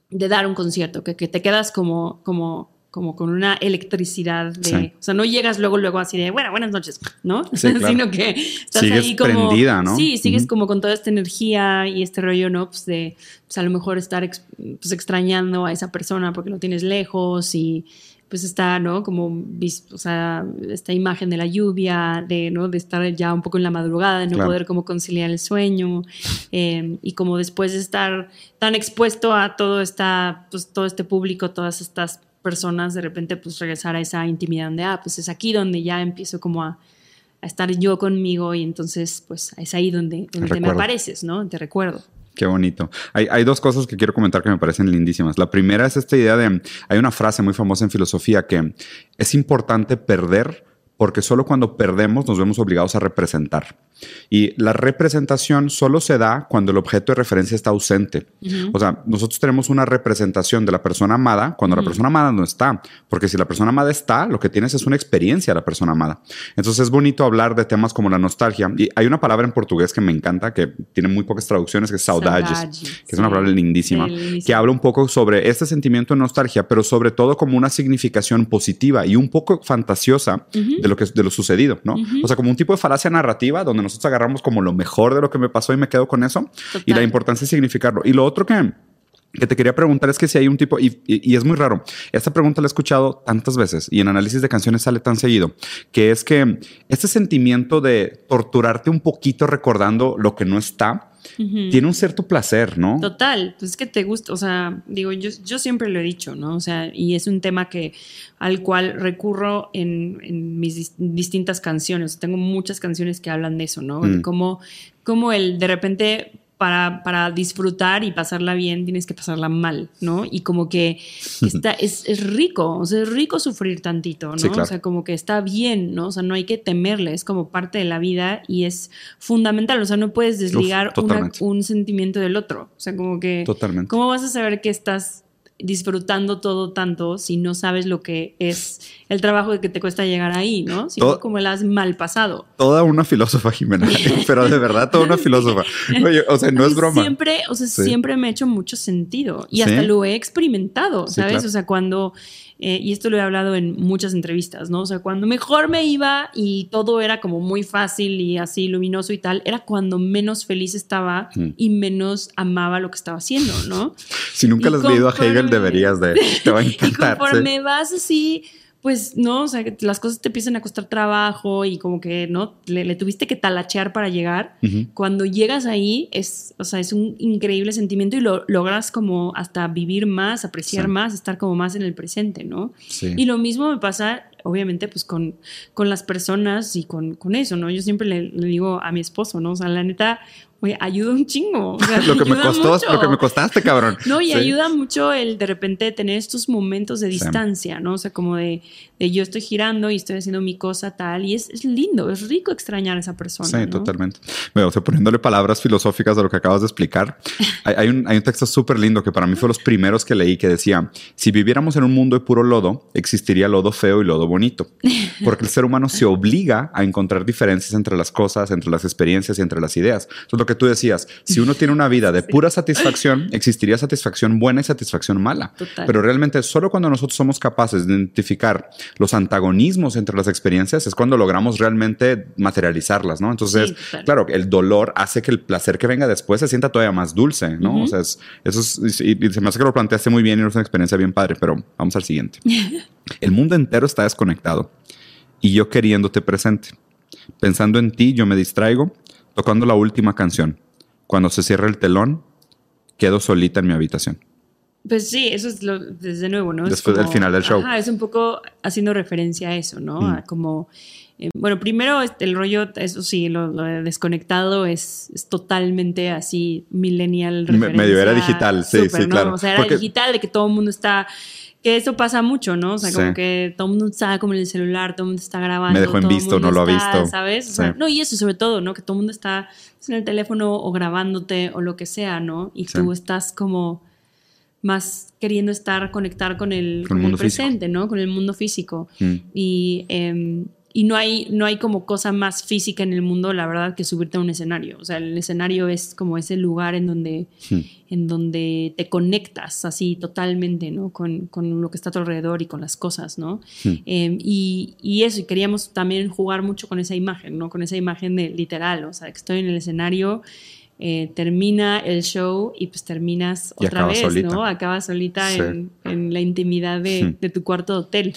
de dar un concierto, que, que te quedas como, como como con una electricidad de, o sea, no llegas luego, luego así de, bueno, buenas noches, ¿no? [laughs] Sino que estás ahí como, prendida, ¿no? Sí, sigues como con toda esta energía y este rollo, ¿no? Pues de, pues a lo mejor estar pues, extrañando a esa persona porque lo tienes lejos y pues está, ¿no? Como, o sea, esta imagen de la lluvia, de, ¿no? De estar ya un poco en la madrugada, de no poder como conciliar el sueño eh, y como después de estar tan expuesto a todo, esta, pues, todo este público, todas estas personas de repente pues regresar a esa intimidad de, ah, pues es aquí donde ya empiezo como a, estar yo conmigo y entonces pues es ahí donde, donde me apareces, ¿no? Te recuerdo. Qué bonito. Hay, hay, dos cosas que quiero comentar que me parecen lindísimas. La primera es esta idea de, hay una frase muy famosa en filosofía que es importante perder porque solo cuando perdemos nos vemos obligados a representar. Y la representación solo se da cuando el objeto de referencia está ausente. O sea, nosotros tenemos una representación de la persona amada cuando la persona amada no está, porque si la persona amada está, lo que tienes es una experiencia de la persona amada. Entonces es bonito hablar de temas como la nostalgia. Y hay una palabra en portugués que me encanta, que tiene muy pocas traducciones, que es saudades, que es una palabra lindísima, que habla un poco sobre este sentimiento de nostalgia, pero sobre todo como una significación positiva y un poco fantasiosa de lo que de lo sucedido, ¿no? O sea, como un tipo de falacia narrativa donde nosotros agarramos como lo mejor de lo que me pasó y me quedo con eso y la importancia de significarlo. Y lo otro que que te quería preguntar es que si hay un tipo, y, y, es muy raro, esta pregunta la he escuchado tantas veces y en análisis de canciones sale tan seguido, que es que este sentimiento de torturarte un poquito recordando lo que no está, tiene un cierto placer, ¿no? Total, pues es que te gusta, o sea, digo, yo, yo siempre lo he dicho, ¿no? O sea, y es un tema que al cual recurro en, mis distintas canciones. Tengo muchas canciones que hablan de eso, ¿no? Mm. Como, como el de repente para, para, disfrutar y pasarla bien tienes que pasarla mal, ¿no? Y como que está, [laughs] es, es, rico, o sea, es rico sufrir tantito, ¿no? O sea, como que está bien, ¿no? O sea, no hay que temerle, es como parte de la vida y es fundamental, o sea, no puedes desligar un sentimiento del otro, o sea, como que... Totalmente. ¿Cómo vas a saber que estás disfrutando todo tanto si no sabes lo que es el trabajo de que te cuesta llegar ahí, ¿no? Sino como el has mal pasado. Toda una filósofa, Jimena, [laughs] pero de verdad toda una filósofa. Oye, o sea, no es broma. Siempre, o sea, siempre me ha hecho mucho sentido y hasta lo he experimentado, ¿sabes? O sea, cuando eh, y esto lo he hablado en muchas entrevistas, ¿no? O sea, cuando mejor me iba y todo era como muy fácil y así luminoso y tal, era cuando menos feliz estaba mm. y menos amaba lo que estaba haciendo, ¿no? [laughs] si nunca lo has leído a Hegel, deberías de, te va a [laughs] encantar. y conforme vas así pues no, o sea, las cosas te empiezan a costar trabajo y como que, ¿no? Le, tuviste que talachear para llegar. Cuando llegas ahí, es, o sea, es un increíble sentimiento y lo logras como hasta vivir más, apreciar más, estar como más en el presente, ¿no? Y lo mismo me pasa obviamente, pues con, con las personas y con, con eso, ¿no? Yo siempre le, le, digo a mi esposo, ¿no? O sea, la neta, Oye, ayuda un chingo. [laughs] lo que me costó, lo que me costaste, cabrón. No, y ayuda mucho el de repente tener estos momentos de distancia, ¿no? O sea, como de, de, yo estoy girando y estoy haciendo mi cosa tal, y es, es lindo, es rico extrañar a esa persona. Sí, totalmente. o sea, poniéndole palabras filosóficas a lo que acabas de explicar, [laughs] hay, un, hay un texto súper lindo que para mí fue los primeros que leí que decía, si viviéramos en un mundo de puro lodo, existiría lodo feo y lodo bonito, porque el ser humano se obliga a encontrar diferencias entre las cosas, entre las experiencias y entre las ideas. Entonces, lo que tú decías, si uno tiene una vida de pura satisfacción, existiría satisfacción buena y satisfacción mala. Pero realmente solo cuando nosotros somos capaces de identificar los antagonismos entre las experiencias es cuando logramos realmente materializarlas, ¿no? Entonces, claro, el dolor hace que el placer que venga después se sienta todavía más dulce, ¿no? O sea, eso es, y, se me hace que lo planteaste muy bien y es una experiencia bien padre, pero vamos al siguiente. [laughs] el mundo entero está desconectado y yo queriéndote presente. Pensando en ti, yo me distraigo tocando la última canción. Cuando se cierra el telón, quedo solita en mi habitación. Pues sí, eso es lo, desde nuevo, ¿no? Después del final del show. es un poco haciendo referencia a eso, ¿no? Mm. como, eh, bueno, primero este, el rollo, eso sí, lo, desconectado es, totalmente así millennial. medio era digital, sí, sí, claro. O sea, era digital de que todo el mundo está que eso pasa mucho, ¿no? O sea, como que todo el mundo está como en el celular, todo el mundo está grabando. Me dejó en visto, no lo ha visto. ¿Sabes? no, y eso sobre todo, ¿no? Que todo el mundo está en el teléfono o grabándote o lo que sea, ¿no? Y tú estás como más queriendo estar, conectar con el, con el presente, ¿no? Con el mundo físico. Mm. Y eh, y no hay, no hay como cosa más física en el mundo, la verdad, que subirte a un escenario. O sea, el escenario es como ese lugar en donde, hmm. en donde te conectas así totalmente, ¿no? Con, con, lo que está a tu alrededor y con las cosas, ¿no? Hmm. Em, y, y, eso, y queríamos también jugar mucho con esa imagen, ¿no? Con esa imagen de literal, o sea, que estoy en el escenario eh, termina el show y pues terminas otra vez, ¿no? Acabas solita en, la intimidad de, tu cuarto de hotel.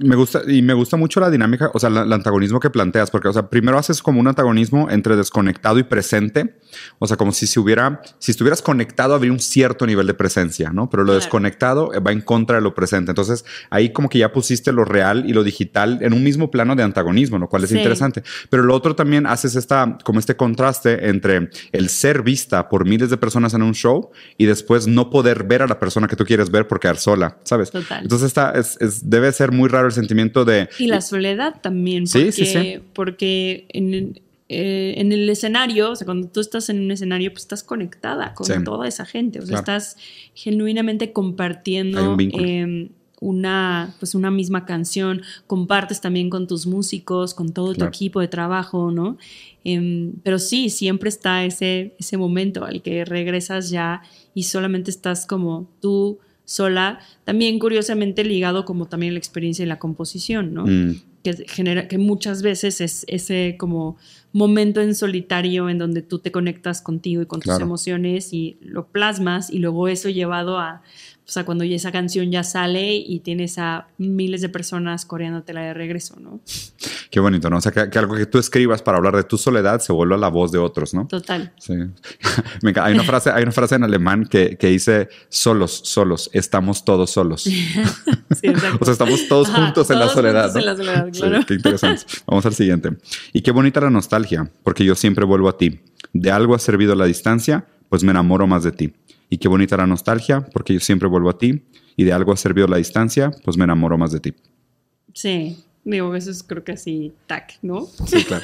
me, gusta, y me gusta mucho la dinámica, o sea, el antagonismo que planteas, porque, o sea, primero haces como un antagonismo entre desconectado y presente, o sea, como si se hubiera, si estuvieras conectado habría un cierto nivel de presencia, ¿no? Pero lo desconectado va en contra de lo presente. Entonces, ahí como que ya pusiste lo real y lo digital en un mismo plano de antagonismo, lo cual es interesante. Pero lo otro también haces esta, como este contraste entre el ser vista por miles de personas en un show y después no poder ver a la persona que tú quieres ver por quedar sola, ¿sabes? Total. Entonces está, es, debe ser muy raro el sentimiento de... Y la soledad también. Porque, sí, sí, sí. Porque en, eh, en el escenario, o sea, cuando tú estás en un escenario, pues estás conectada con toda esa gente, o sea, estás genuinamente compartiendo una, pues una misma canción, compartes también con tus músicos, con todo tu equipo de trabajo, ¿no? Em, pero sí, siempre está ese, ese momento al que regresas ya y solamente estás como tú sola, también curiosamente ligado como también la experiencia de la composición, ¿no? Mm. Que, genera, que muchas veces es ese como momento en solitario en donde tú te conectas contigo y con tus emociones y lo plasmas y luego eso llevado a o sea, cuando ya esa canción ya sale y tienes a miles de personas coreándote-la de regreso, ¿no? Qué bonito, ¿no? O sea, que, algo que tú escribas para hablar de tu soledad se vuelva la voz de otros, ¿no? Total. Sí. [laughs] hay, una frase, hay una frase en alemán que, que dice, solos, solos, estamos todos solos. [laughs] sí, exacto. o sea, estamos todos juntos en la soledad. ¿no? en la soledad, claro. qué interesante. Vamos al siguiente. Y qué bonita la nostalgia, porque yo siempre vuelvo a ti. De algo ha servido la distancia, pues me enamoro más de ti. Y qué bonita la nostalgia, porque yo siempre vuelvo a ti y de algo ha servido la distancia, pues me enamoro más de ti. Sí, digo, eso es creo que así, tac, ¿no? Sí, claro.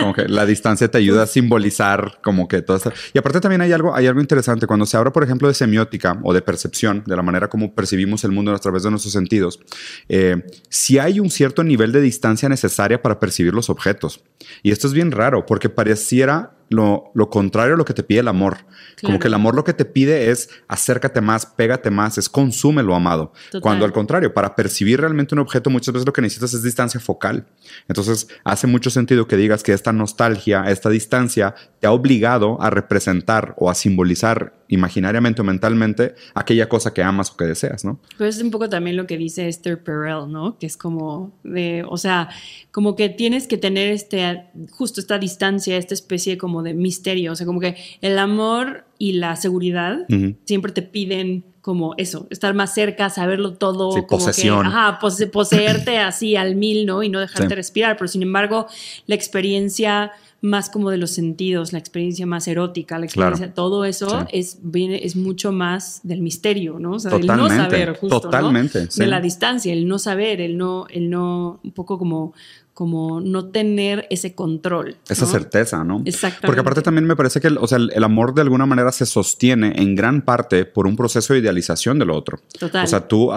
Como que la distancia te ayuda a simbolizar como que esto. Y aparte también hay algo, hay algo interesante. Cuando se habla, por ejemplo, de semiótica o de percepción, de la manera como percibimos el mundo a través de nuestros sentidos, eh, si hay un cierto nivel de distancia necesaria para percibir los objetos. Y esto es bien raro porque pareciera lo, contrario a lo que te pide el amor. Como que el amor lo que te pide es acércate más, pégate más, es consume lo amado. Cuando al contrario, para percibir realmente un objeto, muchas veces lo que necesitas es distancia focal. Entonces, hace mucho sentido que digas que esta nostalgia, esta distancia, te ha obligado a representar o a simbolizar imaginariamente o mentalmente aquella cosa que amas o que deseas, ¿no? Pues es un poco también lo que dice Esther Perel, ¿no? Que es como de, o sea, como que tienes que tener este, justo esta distancia, esta especie como de misterio, o sea, como que el amor y la seguridad siempre te piden como eso, estar más cerca, saberlo todo, como posesión. que, ajá, poseerte así al mil, ¿no? Y no dejarte respirar, pero sin embargo, la experiencia más como de los sentidos, la experiencia más erótica, la experiencia, todo eso es, viene, es mucho más del misterio, ¿no? O sea, el no saber, justo, totalmente, De la distancia, el no saber, el no, el no, un poco como como no tener ese control. Esa certeza, ¿no? Exactamente. Porque aparte también me parece que, el, o sea, el, amor de alguna manera se sostiene en gran parte por un proceso de idealización de lo otro. Total. O sea, tú,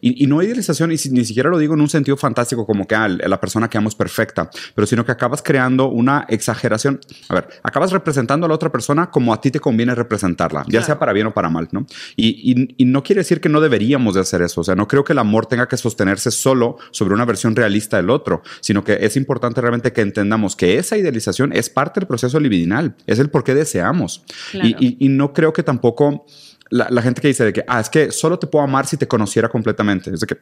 y, no idealización, y ni siquiera lo digo en un sentido fantástico como que ah, la persona que amo es perfecta, pero sino que acabas creando una exageración. A ver, acabas representando a la otra persona como a ti te conviene representarla, ya sea para bien o para mal, ¿no? Y, y, no quiere decir que no deberíamos de hacer eso. O sea, no creo que el amor tenga que sostenerse solo sobre una versión realista del otro, sino que es importante realmente que entendamos que esa idealización es parte del proceso libidinal, es el por qué deseamos. Y, no creo que tampoco la, gente que dice de que, ah, es que solo te puedo amar si te conociera completamente. Es de que,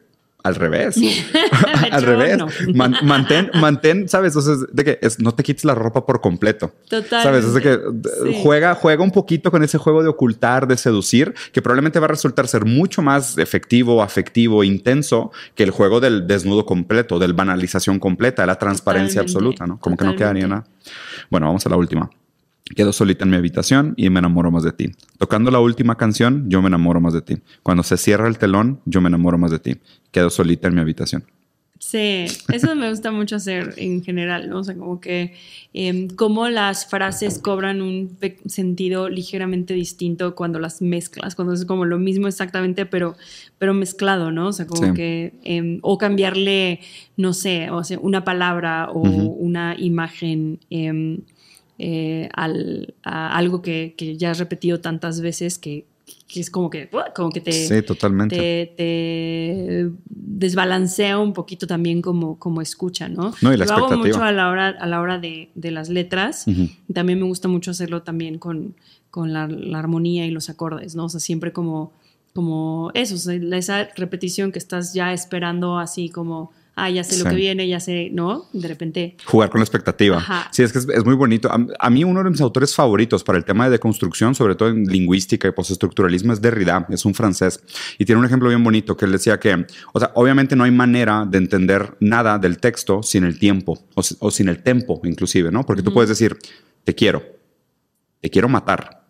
al revés. [laughs] [laughs] al revés. [laughs] mantén, mantén, ¿sabes? Entonces, de que es, no te quites la ropa por completo. Total. ¿Sabes? Es de que juega, juega un poquito con ese juego de ocultar, de seducir, que probablemente va a resultar ser mucho más efectivo, afectivo, intenso que el juego del desnudo completo, del banalización completa, de la transparencia absoluta, ¿no? Como que no quedaría nada. Bueno, vamos a la última. Quedo solita en mi habitación y me enamoro más de ti. Tocando la última canción, yo me enamoro más de ti. Cuando se cierra el telón, yo me enamoro más de ti. Quedo solita en mi habitación. Sí, eso me gusta mucho hacer en general, ¿no? O sea, como que eh, cómo las frases cobran un sentido ligeramente distinto cuando las mezclas, cuando es como lo mismo exactamente, pero, pero mezclado, ¿no? O sea, como que, em, o cambiarle, no sé, o sea, una palabra o una imagen. Em, eh, al, a algo que, que, ya has repetido tantas veces que, que es como que, como que te, sí, totalmente. te, desbalancea un poquito también como, como escucha, ¿no? no y la Lo hago mucho a la hora, a la hora de, de las letras. También me gusta mucho hacerlo también con, con la, la, armonía y los acordes, ¿no? O sea, siempre como, como eso, esa repetición que estás ya esperando así como ah, ya sé lo que viene, ya sé, ¿no? De repente. Jugar con la expectativa. Sí, es que es, muy bonito. A, mí uno de mis autores favoritos para el tema de deconstrucción, sobre todo en lingüística y postestructuralismo, es Derrida, es un francés. Y tiene un ejemplo bien bonito que él decía que, o sea, obviamente no hay manera de entender nada del texto sin el tiempo o, sin el tempo inclusive, ¿no? Porque tú puedes decir, te quiero, te quiero matar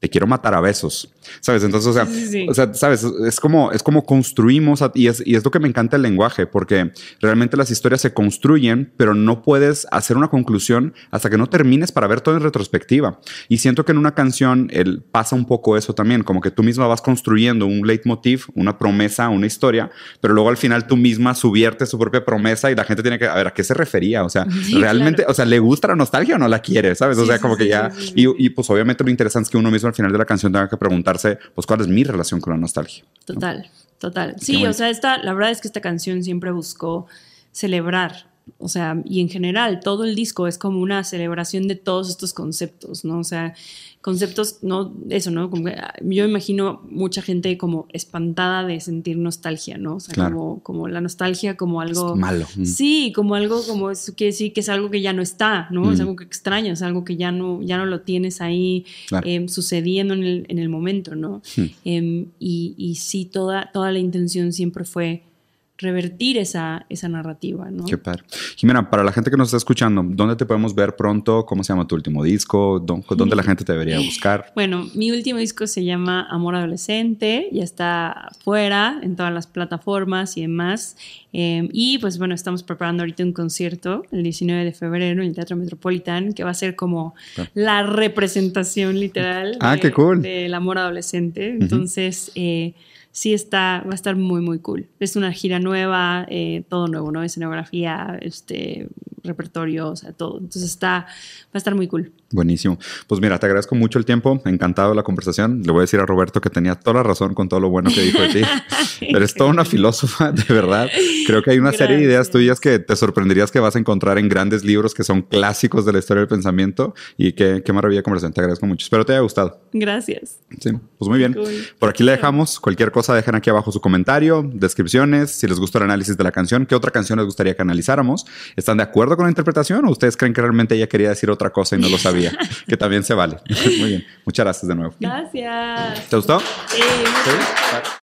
te quiero matar a besos, ¿sabes? Entonces, o sea, o sea ¿sabes? Es como, es como construimos y es, y es lo que me encanta el lenguaje, porque realmente las historias se construyen, pero no puedes hacer una conclusión hasta que no termines para ver todo en retrospectiva. Y siento que en una canción él pasa un poco eso también, como que tú misma vas construyendo un leitmotiv, una promesa, una historia, pero luego al final tú misma subviertes su propia promesa y la gente tiene que, a ver, ¿a qué se refería? O sea, [laughs] realmente, o sea, ¿le gusta la nostalgia o no la quiere? ¿Sabes? O sea, como que ya, y, y pues obviamente lo interesante es que uno mismo al final de la canción tenga que preguntarse, pues, cuál es mi relación con la nostalgia. Total, total. Sí, o sea, esta, la verdad es que esta canción siempre buscó celebrar o sea, y en general, todo el disco es como una celebración de todos estos conceptos, ¿no? O sea, conceptos, no, eso, ¿no? Como, yo imagino mucha gente como espantada de sentir nostalgia, ¿no? O sea, como, como la nostalgia como algo... malo. Mm. Sí, como algo como eso que sí, que es algo que ya no está, ¿no? Es mm. algo que extraño, es algo que ya no, ya no lo tienes ahí em, sucediendo en el, en el, momento, ¿no? Hmm. Em, y, y sí, toda, toda la intención siempre fue revertir esa, esa narrativa, ¿no? Qué padre. Jimena, para la gente que nos está escuchando, ¿dónde te podemos ver pronto? ¿Cómo se llama tu último disco? ¿Dónde la gente te debería buscar? [laughs] Bueno, mi último disco se llama Amor Adolescente, ya está fuera en todas las plataformas y demás. Em, y pues bueno, estamos preparando ahorita un concierto el 19 de febrero en el Teatro Metropolitan, que va a ser como la representación literal ah, qué cool. del amor adolescente. Entonces, eh, sí está, va a estar muy, muy cool. Es una gira nueva, eh, todo nuevo, ¿no? Escenografía, este, repertorio, o sea, todo. Entonces está, va a estar muy cool. Buenísimo. Pues mira, te agradezco mucho el tiempo, encantado la conversación. Le voy a decir a Roberto que tenía toda la razón con todo lo bueno que dijo de ti. [laughs] Eres toda una filósofa, de verdad. Creo que hay una serie de ideas tuyas que te sorprenderías que vas a encontrar en grandes libros que son clásicos de la historia del pensamiento y qué, qué maravilla conversación. Te agradezco mucho. Espero te haya gustado. Gracias. Sí, pues muy bien. Por aquí le dejamos. Cualquier cosa dejen aquí abajo su comentario, descripciones, si les gustó el análisis de la canción, qué otra canción les gustaría que analizáramos. ¿Están de acuerdo con la interpretación o ustedes creen que realmente ella quería decir otra cosa y no lo que también se vale. [laughs] Muy bien. Muchas gracias de nuevo. Gracias. ¿Te gustó? Sí.